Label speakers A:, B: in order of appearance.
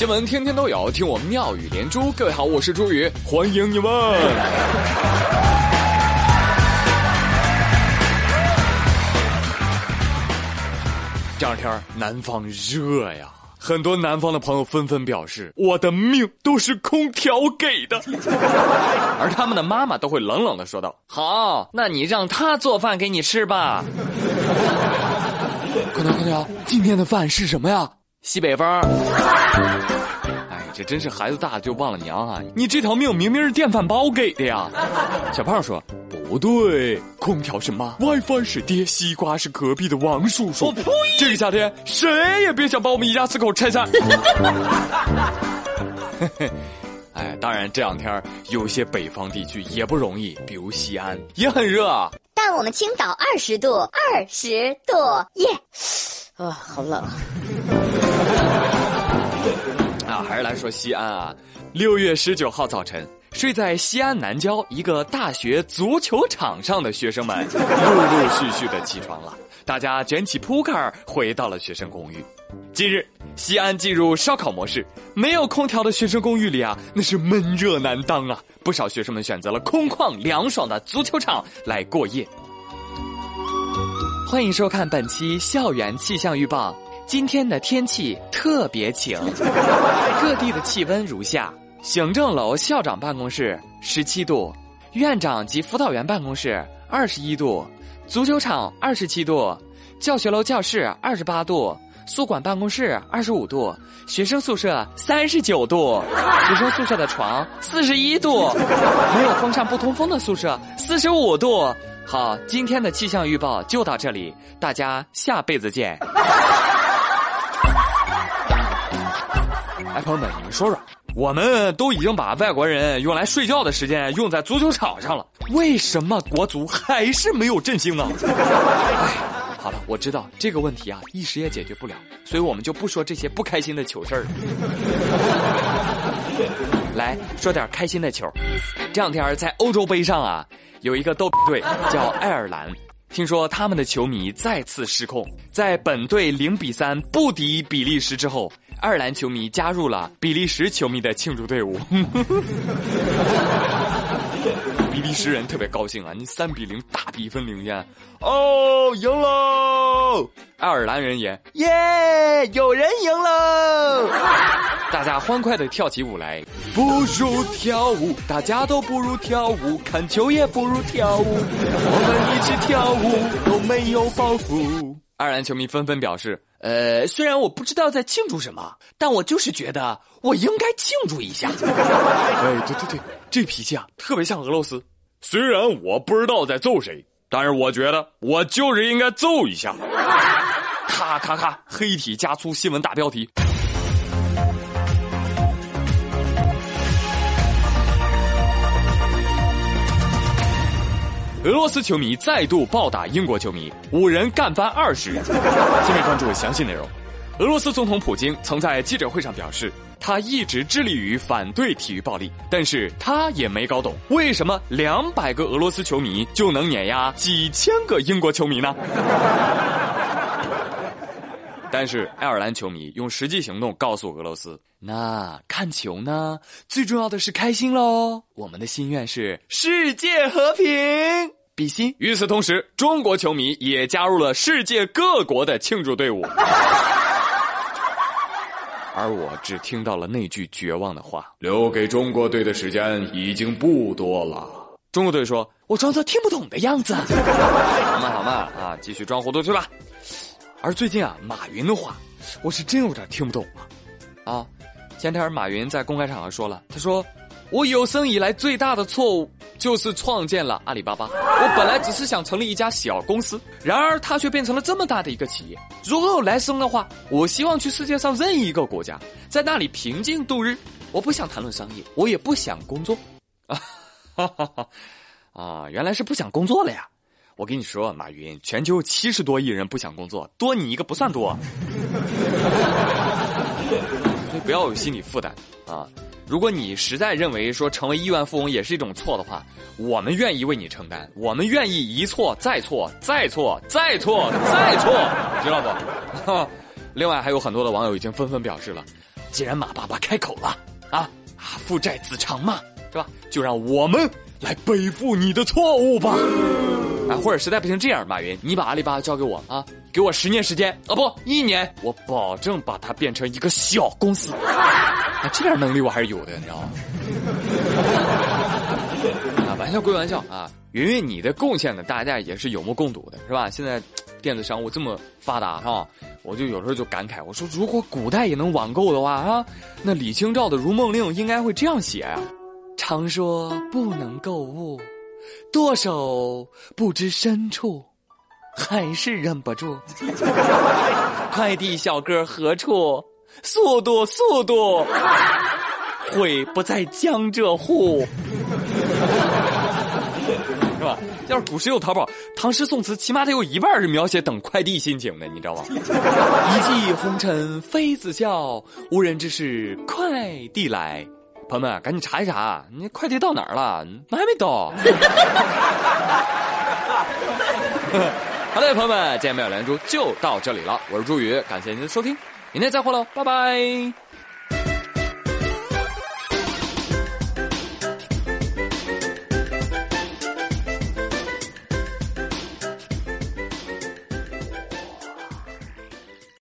A: 新闻天天都有，听我妙语连珠。各位好，我是朱宇，欢迎你们。这两天南方热呀，很多南方的朋友纷纷表示，我的命都是空调给的，而他们的妈妈都会冷冷的说道：“好，那你让他做饭给你吃吧。”空调空调，今天的饭是什么呀？西北风。哎，这真是孩子大了就忘了娘啊！你这条命明明是电饭煲给的呀。小胖说：“不对，空调是妈，WiFi 是爹，西瓜是隔壁的王叔叔。”我呸！这个夏天谁也别想把我们一家四口拆散。哎，当然这两天有些北方地区也不容易，比如西安也很热。
B: 但我们青岛二十度，二十度耶！啊，好冷。
A: 说西安啊。六月十九号早晨，睡在西安南郊一个大学足球场上的学生们，陆陆续续的起床了。大家卷起铺盖回到了学生公寓。近日，西安进入烧烤模式，没有空调的学生公寓里啊，那是闷热难当啊。不少学生们选择了空旷凉爽的足球场来过夜。欢迎收看本期校园气象预报。今天的天气特别晴，各地的气温如下：行政楼校长办公室十七度，院长及辅导员办公室二十一度，足球场二十七度，教学楼教室二十八度。宿管办公室二十五度，学生宿舍三十九度，学生宿舍的床四十一度，没有风扇不通风的宿舍四十五度。好，今天的气象预报就到这里，大家下辈子见。哎，朋友们，你们说说，我们都已经把外国人用来睡觉的时间用在足球场上了，为什么国足还是没有振兴呢？哎。好了，我知道这个问题啊，一时也解决不了，所以我们就不说这些不开心的糗事儿。来说点开心的球。这两天在欧洲杯上啊，有一个逗比队叫爱尔兰，听说他们的球迷再次失控，在本队零比三不敌比利时之后，爱尔兰球迷加入了比利时球迷的庆祝队伍。比利时人特别高兴啊！你三比零大比分领先，哦，赢喽！爱尔兰人也耶，有人赢喽！大家欢快的跳起舞来，不如跳舞，大家都不如跳舞，看球也不如跳舞，我们一起跳舞都没有包袱。爱尔兰球迷纷纷表示，呃，虽然我不知道在庆祝什么，但我就是觉得我应该庆祝一下。哎，对对对，这脾气啊，特别像俄罗斯。虽然我不知道在揍谁，但是我觉得我就是应该揍一下。咔咔咔，黑体加粗新闻大标题。俄罗斯球迷再度暴打英国球迷，五人干翻二十人。下面关注详细内容。俄罗斯总统普京曾在记者会上表示。他一直致力于反对体育暴力，但是他也没搞懂为什么两百个俄罗斯球迷就能碾压几千个英国球迷呢？但是爱尔兰球迷用实际行动告诉俄罗斯：那看球呢，最重要的是开心喽。我们的心愿是世界和平，比心。与此同时，中国球迷也加入了世界各国的庆祝队伍。而我只听到了那句绝望的话：“留给中国队的时间已经不多了。”中国队说：“我装作听不懂的样子。” 好嘛好嘛啊，继续装糊涂去吧。而最近啊，马云的话，我是真有点听不懂了。啊，前天马云在公开场合说了，他说。我有生以来最大的错误就是创建了阿里巴巴。我本来只是想成立一家小公司，然而它却变成了这么大的一个企业。如果有来生的话，我希望去世界上任意一个国家，在那里平静度日。我不想谈论商业，我也不想工作。啊，哈哈哈！啊，原来是不想工作了呀！我跟你说，马云，全球七十多亿人不想工作，多你一个不算多。所 以不要有心理负担啊。如果你实在认为说成为亿万富翁也是一种错的话，我们愿意为你承担，我们愿意一错再错，再错再错再错，知道不？另外还有很多的网友已经纷纷表示了，既然马爸爸开口了，啊啊，父债子偿嘛，是吧？就让我们来背负你的错误吧。啊，或者实在不行，这样，马云，你把阿里巴巴交给我啊，给我十年时间啊，不，一年，我保证把它变成一个小公司。啊，这点能力我还是有的，你知道吗？啊，玩笑归玩笑啊，云云你的贡献呢，大家也是有目共睹的，是吧？现在电子商务这么发达，哈，我就有时候就感慨，我说如果古代也能网购的话啊，那李清照的《如梦令》应该会这样写啊：常说不能购物，剁手不知深处，还是忍不住。快递小哥何处？速度，速度！会不在江浙沪，是吧？要是古时有淘宝，唐诗宋词起码得有一半是描写等快递心情的，你知道吗？一骑红尘妃子笑，无人知是快递来。朋友们，赶紧查一查，你快递到哪儿了？怎么还没到？好的，朋友们，今天没有连珠就到这里了。我是朱宇，感谢您的收听，明天再会喽，拜拜。